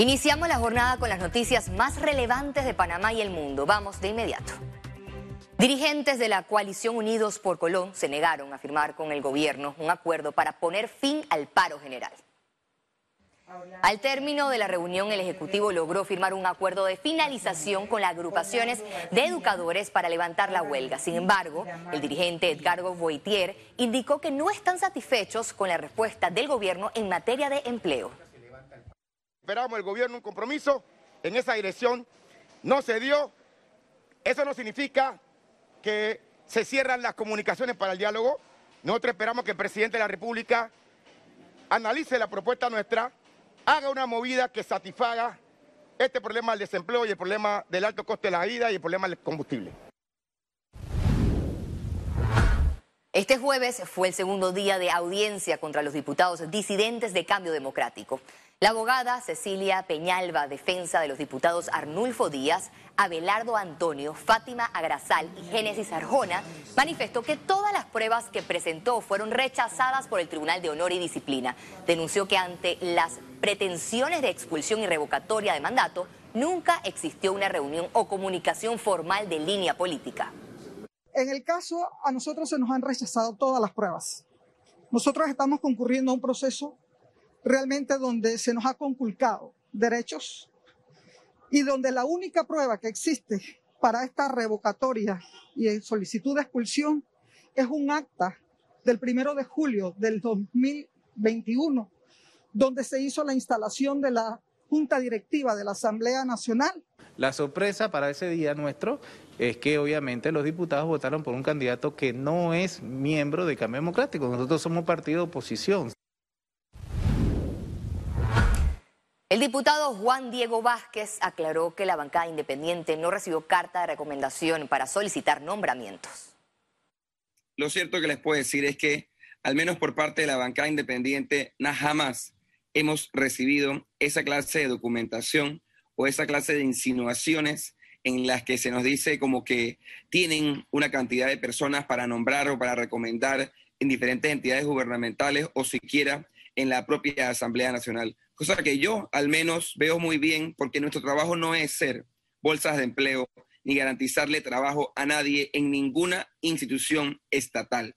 Iniciamos la jornada con las noticias más relevantes de Panamá y el mundo. Vamos de inmediato. Dirigentes de la coalición Unidos por Colón se negaron a firmar con el gobierno un acuerdo para poner fin al paro general. Al término de la reunión, el Ejecutivo logró firmar un acuerdo de finalización con las agrupaciones de educadores para levantar la huelga. Sin embargo, el dirigente Edgardo Boitier indicó que no están satisfechos con la respuesta del gobierno en materia de empleo. Esperamos el gobierno un compromiso en esa dirección, no se dio. Eso no significa que se cierran las comunicaciones para el diálogo. Nosotros esperamos que el presidente de la República analice la propuesta nuestra haga una movida que satisfaga este problema del desempleo y el problema del alto coste de la vida y el problema del combustible. Este jueves fue el segundo día de audiencia contra los diputados disidentes de Cambio Democrático. La abogada Cecilia Peñalba, defensa de los diputados Arnulfo Díaz, Abelardo Antonio, Fátima Agrasal y Génesis Arjona, manifestó que todas las pruebas que presentó fueron rechazadas por el Tribunal de Honor y Disciplina. Denunció que ante las pretensiones de expulsión y revocatoria de mandato, nunca existió una reunión o comunicación formal de línea política. En el caso, a nosotros se nos han rechazado todas las pruebas. Nosotros estamos concurriendo a un proceso realmente donde se nos ha conculcado derechos y donde la única prueba que existe para esta revocatoria y solicitud de expulsión es un acta del primero de julio del 2021, donde se hizo la instalación de la Junta Directiva de la Asamblea Nacional. La sorpresa para ese día nuestro es que obviamente los diputados votaron por un candidato que no es miembro de Cambio Democrático. Nosotros somos partido de oposición. El diputado Juan Diego Vázquez aclaró que la bancada independiente no recibió carta de recomendación para solicitar nombramientos. Lo cierto que les puedo decir es que, al menos por parte de la bancada independiente, jamás hemos recibido esa clase de documentación o esa clase de insinuaciones en las que se nos dice como que tienen una cantidad de personas para nombrar o para recomendar en diferentes entidades gubernamentales o siquiera en la propia Asamblea Nacional cosa que yo al menos veo muy bien porque nuestro trabajo no es ser bolsas de empleo ni garantizarle trabajo a nadie en ninguna institución estatal.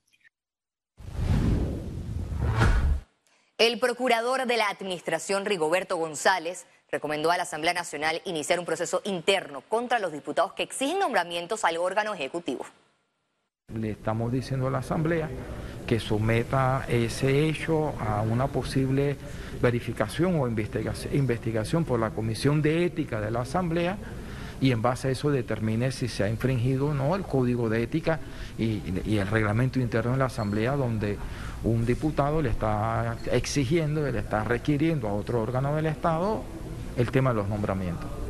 El procurador de la Administración, Rigoberto González, recomendó a la Asamblea Nacional iniciar un proceso interno contra los diputados que exigen nombramientos al órgano ejecutivo. Le estamos diciendo a la Asamblea que someta ese hecho a una posible verificación o investigación, por la Comisión de Ética de la Asamblea y en base a eso determine si se ha infringido o no el código de ética y, y, el reglamento interno de la Asamblea donde un diputado le está exigiendo, le está requiriendo a otro órgano del Estado el tema de los nombramientos.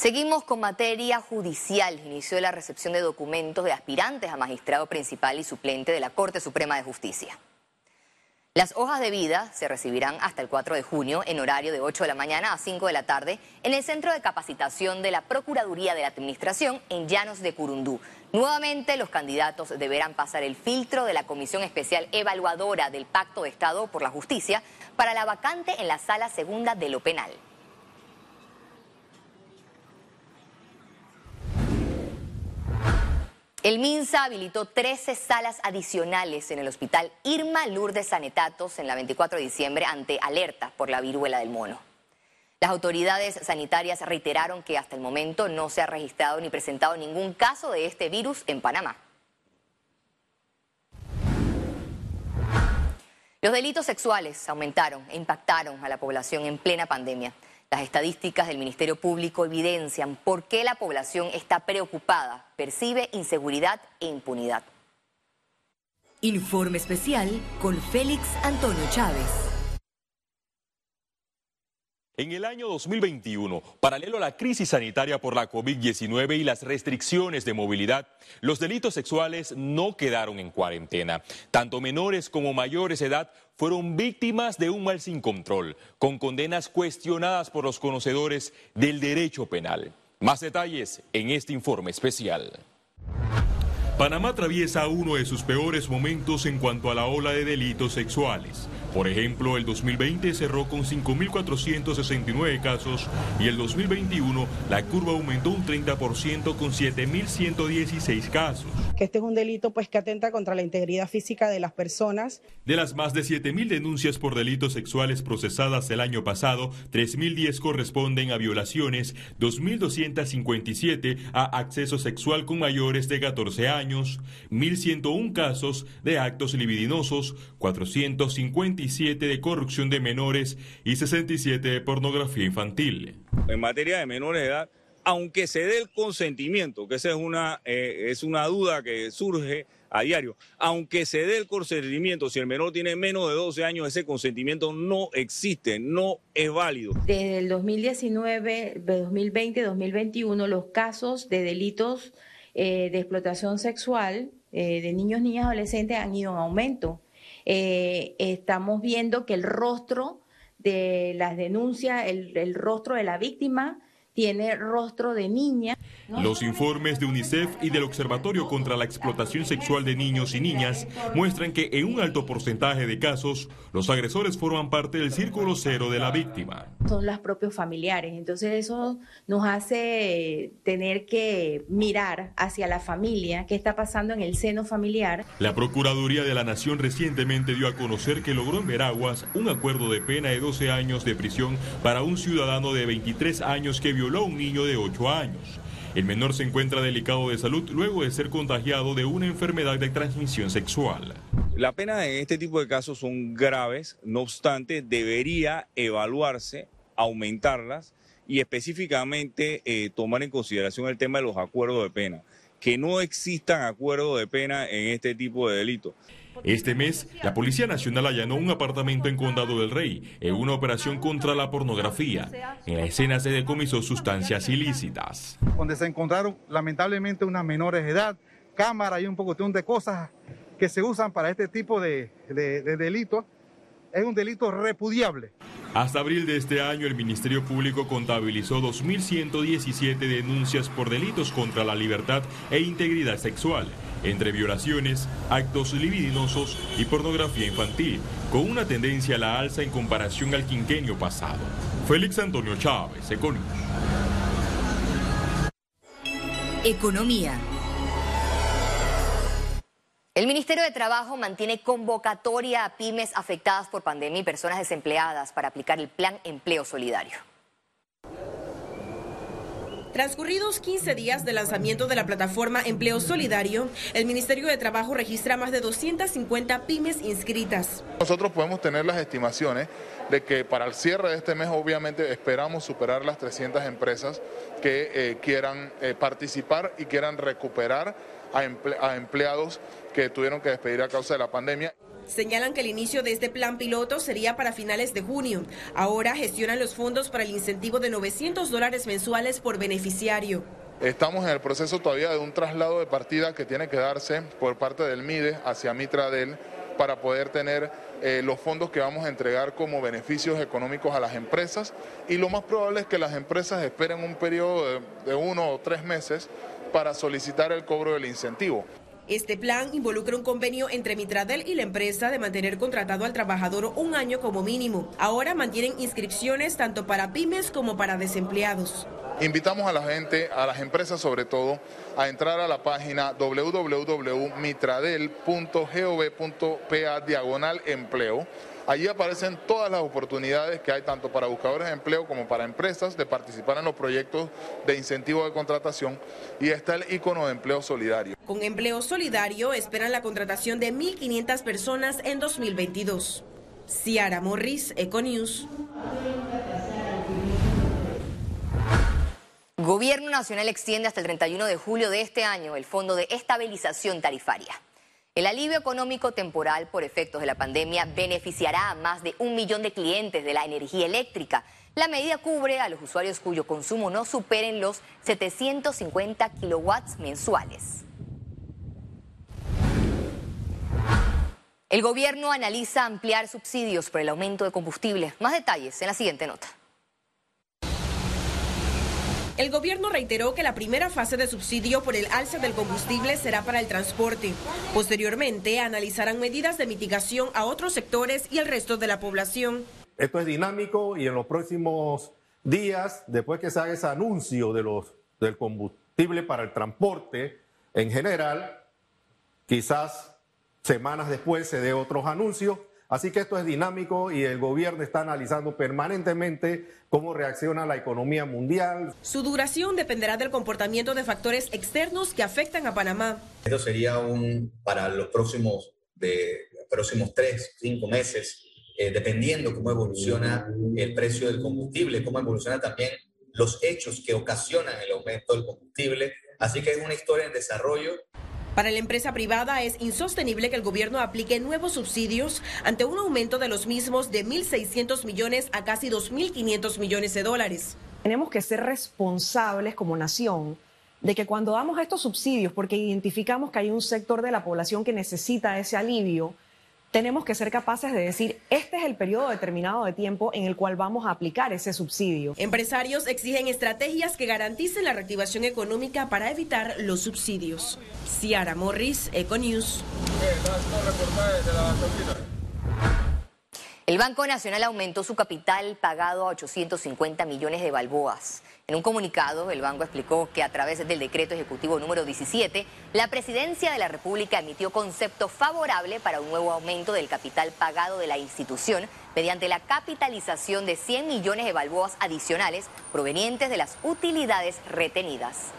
Seguimos con materia judicial. Inició la recepción de documentos de aspirantes a magistrado principal y suplente de la Corte Suprema de Justicia. Las hojas de vida se recibirán hasta el 4 de junio en horario de 8 de la mañana a 5 de la tarde en el Centro de Capacitación de la Procuraduría de la Administración en Llanos de Curundú. Nuevamente los candidatos deberán pasar el filtro de la Comisión Especial Evaluadora del Pacto de Estado por la Justicia para la vacante en la Sala Segunda de lo Penal. El MINSA habilitó 13 salas adicionales en el hospital Irma Lourdes Sanetatos en la 24 de diciembre ante alerta por la viruela del mono. Las autoridades sanitarias reiteraron que hasta el momento no se ha registrado ni presentado ningún caso de este virus en Panamá. Los delitos sexuales aumentaron e impactaron a la población en plena pandemia. Las estadísticas del Ministerio Público evidencian por qué la población está preocupada, percibe inseguridad e impunidad. Informe especial con Félix Antonio Chávez. En el año 2021, paralelo a la crisis sanitaria por la COVID-19 y las restricciones de movilidad, los delitos sexuales no quedaron en cuarentena. Tanto menores como mayores de edad fueron víctimas de un mal sin control, con condenas cuestionadas por los conocedores del derecho penal. Más detalles en este informe especial. Panamá atraviesa uno de sus peores momentos en cuanto a la ola de delitos sexuales. Por ejemplo, el 2020 cerró con 5.469 casos y el 2021 la curva aumentó un 30% con 7.116 casos. Que este es un delito pues que atenta contra la integridad física de las personas. De las más de 7.000 denuncias por delitos sexuales procesadas el año pasado, 3.010 corresponden a violaciones, 2.257 a acceso sexual con mayores de 14 años, 1.101 casos de actos libidinosos, 457 de corrupción de menores y 67 de pornografía infantil. En materia de menores de edad, aunque se dé el consentimiento, que esa es una, eh, es una duda que surge a diario, aunque se dé el consentimiento, si el menor tiene menos de 12 años, ese consentimiento no existe, no es válido. Desde el 2019, 2020, 2021, los casos de delitos eh, de explotación sexual eh, de niños, niñas, adolescentes han ido en aumento. Estamos viendo que el rostro de las denuncias, el rostro de la víctima, tiene rostro de niña. Los informes de UNICEF y del Observatorio contra la Explotación Sexual de Niños y Niñas muestran que en un alto porcentaje de casos los agresores forman parte del círculo cero de la víctima. Son los propios familiares, entonces eso nos hace tener que mirar hacia la familia, qué está pasando en el seno familiar. La Procuraduría de la Nación recientemente dio a conocer que logró en Veraguas un acuerdo de pena de 12 años de prisión para un ciudadano de 23 años que violó a un niño de 8 años. El menor se encuentra delicado de salud luego de ser contagiado de una enfermedad de transmisión sexual. La pena en este tipo de casos son graves, no obstante, debería evaluarse, aumentarlas y específicamente eh, tomar en consideración el tema de los acuerdos de pena. Que no existan acuerdos de pena en este tipo de delitos. Este mes, la Policía Nacional allanó un apartamento en Condado del Rey en una operación contra la pornografía. En la escena se decomisó sustancias ilícitas. Donde se encontraron lamentablemente unas menores de edad, cámara y un poco de cosas que se usan para este tipo de, de, de delitos. Es un delito repudiable. Hasta abril de este año, el Ministerio Público contabilizó 2.117 denuncias por delitos contra la libertad e integridad sexual entre violaciones, actos libidinosos y pornografía infantil, con una tendencia a la alza en comparación al quinquenio pasado. Félix Antonio Chávez, Economía. Economía. El Ministerio de Trabajo mantiene convocatoria a pymes afectadas por pandemia y personas desempleadas para aplicar el Plan Empleo Solidario. Transcurridos 15 días de lanzamiento de la plataforma Empleo Solidario, el Ministerio de Trabajo registra más de 250 pymes inscritas. Nosotros podemos tener las estimaciones de que para el cierre de este mes obviamente esperamos superar las 300 empresas que eh, quieran eh, participar y quieran recuperar a empleados que tuvieron que despedir a causa de la pandemia. Señalan que el inicio de este plan piloto sería para finales de junio. Ahora gestionan los fondos para el incentivo de 900 dólares mensuales por beneficiario. Estamos en el proceso todavía de un traslado de partida que tiene que darse por parte del MIDE hacia Mitradel para poder tener eh, los fondos que vamos a entregar como beneficios económicos a las empresas y lo más probable es que las empresas esperen un periodo de, de uno o tres meses para solicitar el cobro del incentivo. Este plan involucra un convenio entre Mitradel y la empresa de mantener contratado al trabajador un año como mínimo. Ahora mantienen inscripciones tanto para pymes como para desempleados. Invitamos a la gente, a las empresas sobre todo, a entrar a la página www.mitradel.gov.pa diagonal empleo Allí aparecen todas las oportunidades que hay tanto para buscadores de empleo como para empresas de participar en los proyectos de incentivo de contratación y está el icono de empleo solidario. Con empleo solidario esperan la contratación de 1.500 personas en 2022. Ciara Morris, Econews. Gobierno Nacional extiende hasta el 31 de julio de este año el Fondo de Estabilización Tarifaria. El alivio económico temporal por efectos de la pandemia beneficiará a más de un millón de clientes de la energía eléctrica. La medida cubre a los usuarios cuyo consumo no superen los 750 kilowatts mensuales. El gobierno analiza ampliar subsidios por el aumento de combustible. Más detalles en la siguiente nota. El gobierno reiteró que la primera fase de subsidio por el alza del combustible será para el transporte. Posteriormente, analizarán medidas de mitigación a otros sectores y el resto de la población. Esto es dinámico y en los próximos días, después que se haga ese anuncio de los, del combustible para el transporte en general, quizás semanas después se dé otros anuncios Así que esto es dinámico y el gobierno está analizando permanentemente cómo reacciona la economía mundial. Su duración dependerá del comportamiento de factores externos que afectan a Panamá. Esto sería un para los próximos de próximos tres, cinco meses, eh, dependiendo cómo evoluciona el precio del combustible, cómo evoluciona también los hechos que ocasionan el aumento del combustible. Así que es una historia en desarrollo para la empresa privada es insostenible que el gobierno aplique nuevos subsidios ante un aumento de los mismos de 1.600 millones a casi 2.500 millones de dólares. Tenemos que ser responsables como nación de que cuando damos estos subsidios, porque identificamos que hay un sector de la población que necesita ese alivio, tenemos que ser capaces de decir, este es el periodo determinado de tiempo en el cual vamos a aplicar ese subsidio. Empresarios exigen estrategias que garanticen la reactivación económica para evitar los subsidios. Ciara Morris, Econews. El Banco Nacional aumentó su capital pagado a 850 millones de balboas. En un comunicado, el banco explicó que a través del decreto ejecutivo número 17, la presidencia de la República emitió concepto favorable para un nuevo aumento del capital pagado de la institución mediante la capitalización de 100 millones de balboas adicionales provenientes de las utilidades retenidas.